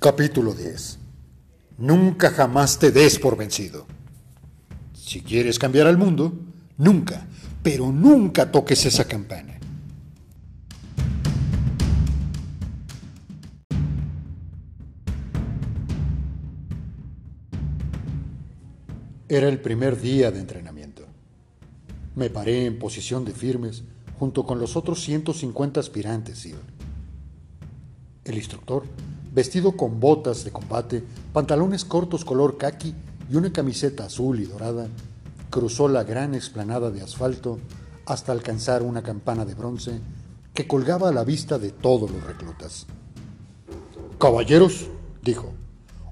Capítulo 10. Nunca jamás te des por vencido. Si quieres cambiar al mundo, nunca, pero nunca toques esa campana. Era el primer día de entrenamiento. Me paré en posición de firmes junto con los otros 150 aspirantes El instructor, vestido con botas de combate, pantalones cortos color khaki y una camiseta azul y dorada, cruzó la gran explanada de asfalto hasta alcanzar una campana de bronce que colgaba a la vista de todos los reclutas. Caballeros, dijo,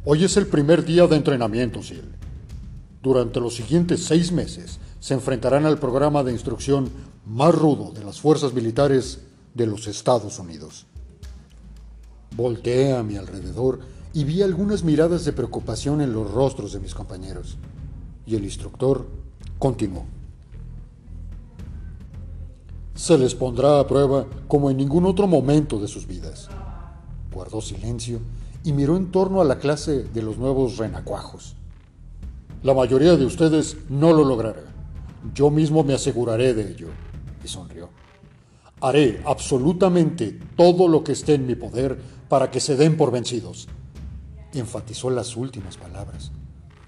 hoy es el primer día de entrenamiento, Sil. Durante los siguientes seis meses se enfrentarán al programa de instrucción más rudo de las fuerzas militares de los Estados Unidos. Volteé a mi alrededor y vi algunas miradas de preocupación en los rostros de mis compañeros. Y el instructor continuó. Se les pondrá a prueba como en ningún otro momento de sus vidas. Guardó silencio y miró en torno a la clase de los nuevos renacuajos. La mayoría de ustedes no lo logrará. Yo mismo me aseguraré de ello. Y sonrió. Haré absolutamente todo lo que esté en mi poder para que se den por vencidos. Enfatizó las últimas palabras.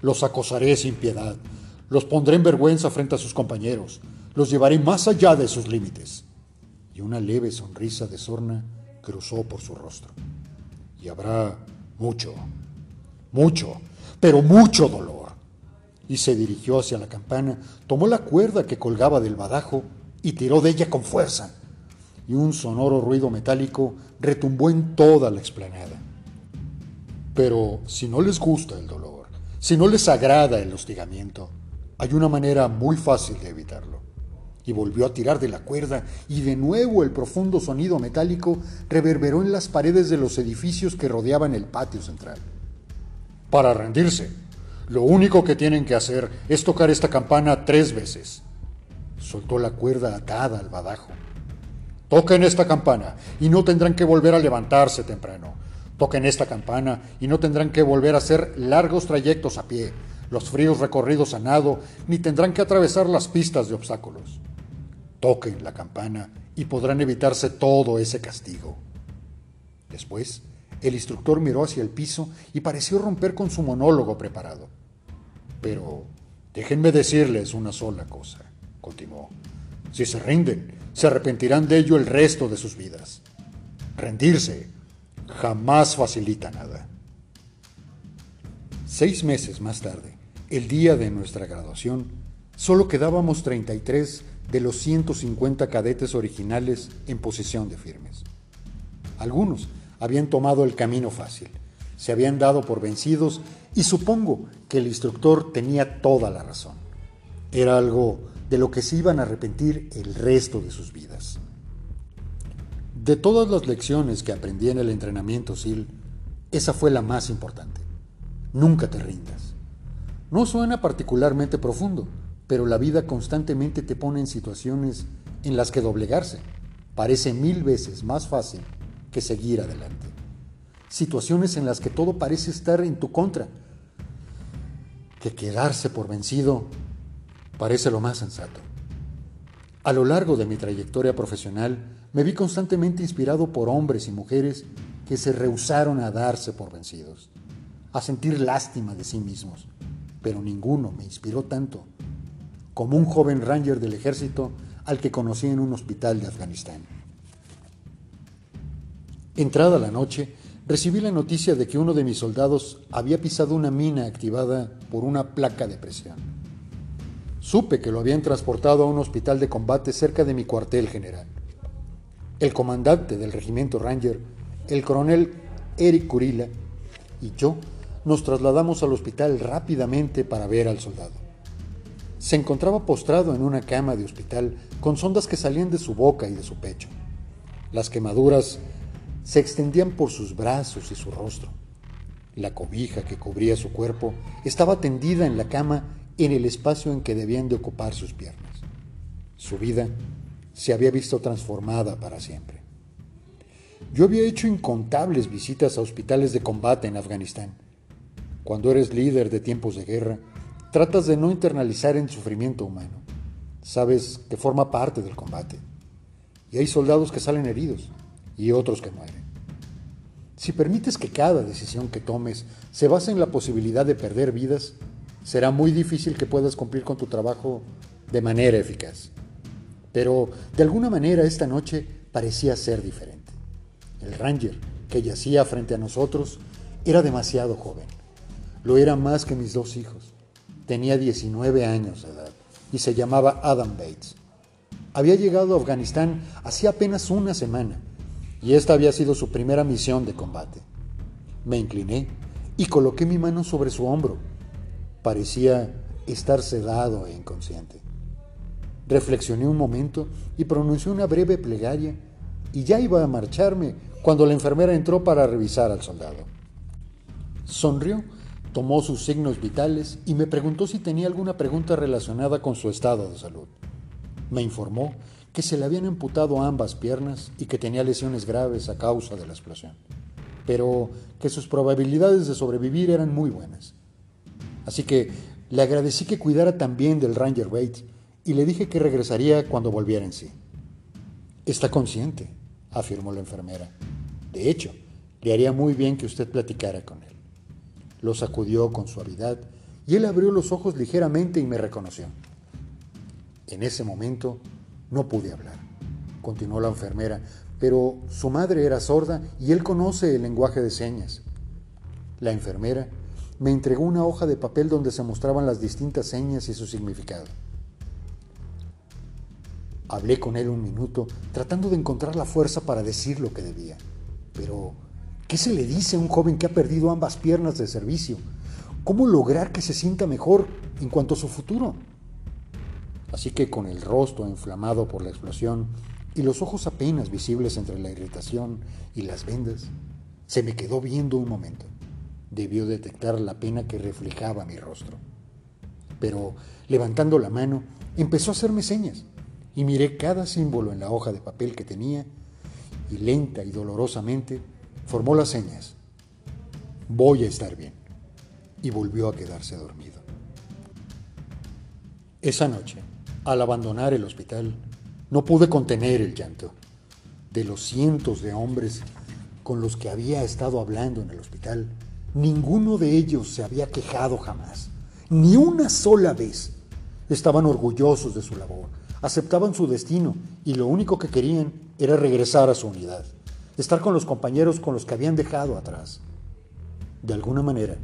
Los acosaré sin piedad. Los pondré en vergüenza frente a sus compañeros. Los llevaré más allá de sus límites. Y una leve sonrisa de sorna cruzó por su rostro. Y habrá mucho, mucho, pero mucho dolor y se dirigió hacia la campana, tomó la cuerda que colgaba del badajo y tiró de ella con fuerza. Y un sonoro ruido metálico retumbó en toda la explanada. Pero si no les gusta el dolor, si no les agrada el hostigamiento, hay una manera muy fácil de evitarlo. Y volvió a tirar de la cuerda y de nuevo el profundo sonido metálico reverberó en las paredes de los edificios que rodeaban el patio central. Para rendirse, lo único que tienen que hacer es tocar esta campana tres veces. Soltó la cuerda atada al badajo. Toquen esta campana y no tendrán que volver a levantarse temprano. Toquen esta campana y no tendrán que volver a hacer largos trayectos a pie, los fríos recorridos a nado, ni tendrán que atravesar las pistas de obstáculos. Toquen la campana y podrán evitarse todo ese castigo. Después, el instructor miró hacia el piso y pareció romper con su monólogo preparado. Pero déjenme decirles una sola cosa, continuó. Si se rinden, se arrepentirán de ello el resto de sus vidas. Rendirse jamás facilita nada. Seis meses más tarde, el día de nuestra graduación, solo quedábamos 33 de los 150 cadetes originales en posición de firmes. Algunos habían tomado el camino fácil, se habían dado por vencidos y supongo que el instructor tenía toda la razón. Era algo de lo que se iban a arrepentir el resto de sus vidas. De todas las lecciones que aprendí en el entrenamiento SIL, esa fue la más importante. Nunca te rindas. No suena particularmente profundo, pero la vida constantemente te pone en situaciones en las que doblegarse parece mil veces más fácil que seguir adelante situaciones en las que todo parece estar en tu contra, que quedarse por vencido parece lo más sensato. A lo largo de mi trayectoria profesional me vi constantemente inspirado por hombres y mujeres que se rehusaron a darse por vencidos, a sentir lástima de sí mismos, pero ninguno me inspiró tanto como un joven ranger del ejército al que conocí en un hospital de Afganistán. Entrada la noche, recibí la noticia de que uno de mis soldados había pisado una mina activada por una placa de presión. Supe que lo habían transportado a un hospital de combate cerca de mi cuartel general. El comandante del regimiento Ranger, el coronel Eric Curila, y yo nos trasladamos al hospital rápidamente para ver al soldado. Se encontraba postrado en una cama de hospital con sondas que salían de su boca y de su pecho. Las quemaduras se extendían por sus brazos y su rostro. La cobija que cubría su cuerpo estaba tendida en la cama en el espacio en que debían de ocupar sus piernas. Su vida se había visto transformada para siempre. Yo había hecho incontables visitas a hospitales de combate en Afganistán. Cuando eres líder de tiempos de guerra, tratas de no internalizar el sufrimiento humano. Sabes que forma parte del combate. Y hay soldados que salen heridos y otros que mueren. Si permites que cada decisión que tomes se base en la posibilidad de perder vidas, será muy difícil que puedas cumplir con tu trabajo de manera eficaz. Pero de alguna manera esta noche parecía ser diferente. El ranger que yacía frente a nosotros era demasiado joven. Lo era más que mis dos hijos. Tenía 19 años de edad y se llamaba Adam Bates. Había llegado a Afganistán hacía apenas una semana y esta había sido su primera misión de combate. Me incliné y coloqué mi mano sobre su hombro. Parecía estar sedado e inconsciente. Reflexioné un momento y pronuncié una breve plegaria y ya iba a marcharme cuando la enfermera entró para revisar al soldado. Sonrió, tomó sus signos vitales y me preguntó si tenía alguna pregunta relacionada con su estado de salud. Me informó que se le habían amputado ambas piernas y que tenía lesiones graves a causa de la explosión, pero que sus probabilidades de sobrevivir eran muy buenas. Así que le agradecí que cuidara también del Ranger Bates y le dije que regresaría cuando volviera en sí. Está consciente, afirmó la enfermera. De hecho, le haría muy bien que usted platicara con él. Lo sacudió con suavidad y él abrió los ojos ligeramente y me reconoció. En ese momento no pude hablar, continuó la enfermera, pero su madre era sorda y él conoce el lenguaje de señas. La enfermera me entregó una hoja de papel donde se mostraban las distintas señas y su significado. Hablé con él un minuto, tratando de encontrar la fuerza para decir lo que debía. Pero, ¿qué se le dice a un joven que ha perdido ambas piernas de servicio? ¿Cómo lograr que se sienta mejor en cuanto a su futuro? Así que con el rostro inflamado por la explosión y los ojos apenas visibles entre la irritación y las vendas, se me quedó viendo un momento. Debió detectar la pena que reflejaba mi rostro. Pero, levantando la mano, empezó a hacerme señas y miré cada símbolo en la hoja de papel que tenía y lenta y dolorosamente formó las señas. Voy a estar bien. Y volvió a quedarse dormido. Esa noche, al abandonar el hospital, no pude contener el llanto. De los cientos de hombres con los que había estado hablando en el hospital, ninguno de ellos se había quejado jamás, ni una sola vez. Estaban orgullosos de su labor, aceptaban su destino y lo único que querían era regresar a su unidad, estar con los compañeros con los que habían dejado atrás. De alguna manera,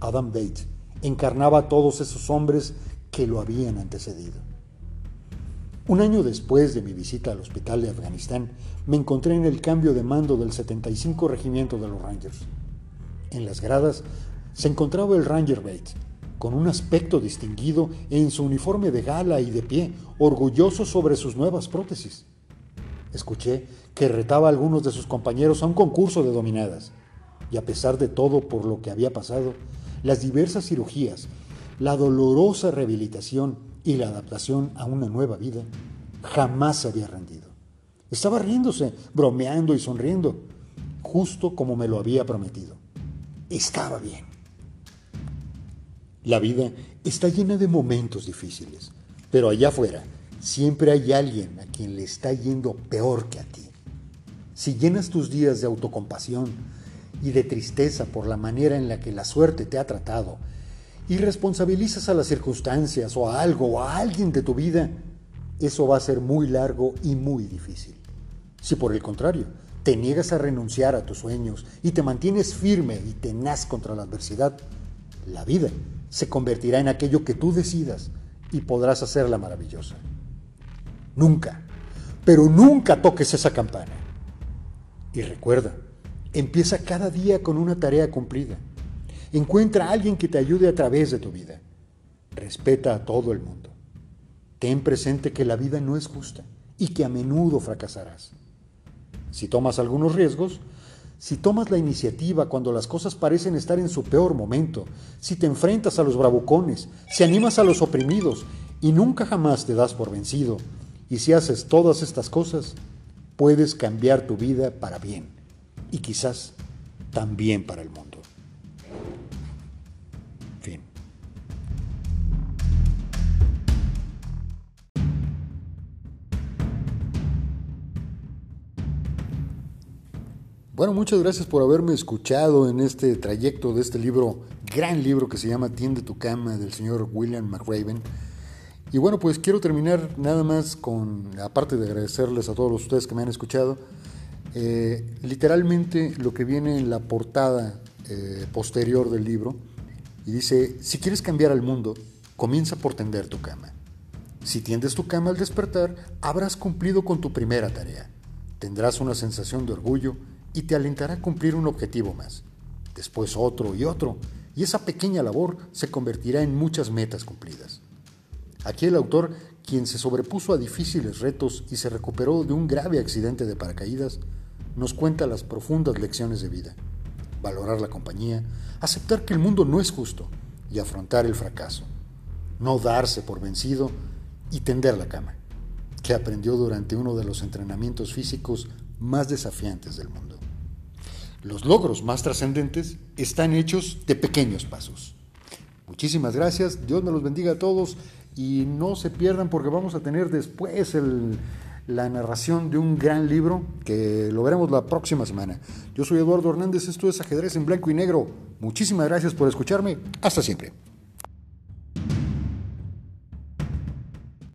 Adam Bates encarnaba a todos esos hombres que lo habían antecedido. Un año después de mi visita al hospital de Afganistán, me encontré en el cambio de mando del 75 Regimiento de los Rangers. En las gradas se encontraba el Ranger Bates, con un aspecto distinguido en su uniforme de gala y de pie, orgulloso sobre sus nuevas prótesis. Escuché que retaba a algunos de sus compañeros a un concurso de dominadas, y a pesar de todo por lo que había pasado, las diversas cirugías, la dolorosa rehabilitación y la adaptación a una nueva vida, jamás se había rendido. Estaba riéndose, bromeando y sonriendo, justo como me lo había prometido. Estaba bien. La vida está llena de momentos difíciles, pero allá afuera siempre hay alguien a quien le está yendo peor que a ti. Si llenas tus días de autocompasión y de tristeza por la manera en la que la suerte te ha tratado, y responsabilizas a las circunstancias o a algo o a alguien de tu vida, eso va a ser muy largo y muy difícil. Si por el contrario, te niegas a renunciar a tus sueños y te mantienes firme y tenaz contra la adversidad, la vida se convertirá en aquello que tú decidas y podrás hacerla maravillosa. Nunca, pero nunca toques esa campana. Y recuerda, empieza cada día con una tarea cumplida. Encuentra a alguien que te ayude a través de tu vida. Respeta a todo el mundo. Ten presente que la vida no es justa y que a menudo fracasarás. Si tomas algunos riesgos, si tomas la iniciativa cuando las cosas parecen estar en su peor momento, si te enfrentas a los bravucones, si animas a los oprimidos y nunca jamás te das por vencido, y si haces todas estas cosas, puedes cambiar tu vida para bien y quizás también para el mundo. Bueno, muchas gracias por haberme escuchado en este trayecto de este libro, gran libro que se llama Tiende tu cama del señor William McRaven. Y bueno, pues quiero terminar nada más con, aparte de agradecerles a todos ustedes que me han escuchado, eh, literalmente lo que viene en la portada eh, posterior del libro, y dice, si quieres cambiar al mundo, comienza por tender tu cama. Si tiendes tu cama al despertar, habrás cumplido con tu primera tarea. Tendrás una sensación de orgullo y te alentará a cumplir un objetivo más, después otro y otro, y esa pequeña labor se convertirá en muchas metas cumplidas. Aquí el autor, quien se sobrepuso a difíciles retos y se recuperó de un grave accidente de paracaídas, nos cuenta las profundas lecciones de vida. Valorar la compañía, aceptar que el mundo no es justo y afrontar el fracaso. No darse por vencido y tender la cama, que aprendió durante uno de los entrenamientos físicos más desafiantes del mundo. Los logros más trascendentes están hechos de pequeños pasos. Muchísimas gracias, Dios me los bendiga a todos y no se pierdan porque vamos a tener después la narración de un gran libro que lo veremos la próxima semana. Yo soy Eduardo Hernández, esto es Ajedrez en Blanco y Negro. Muchísimas gracias por escucharme, hasta siempre.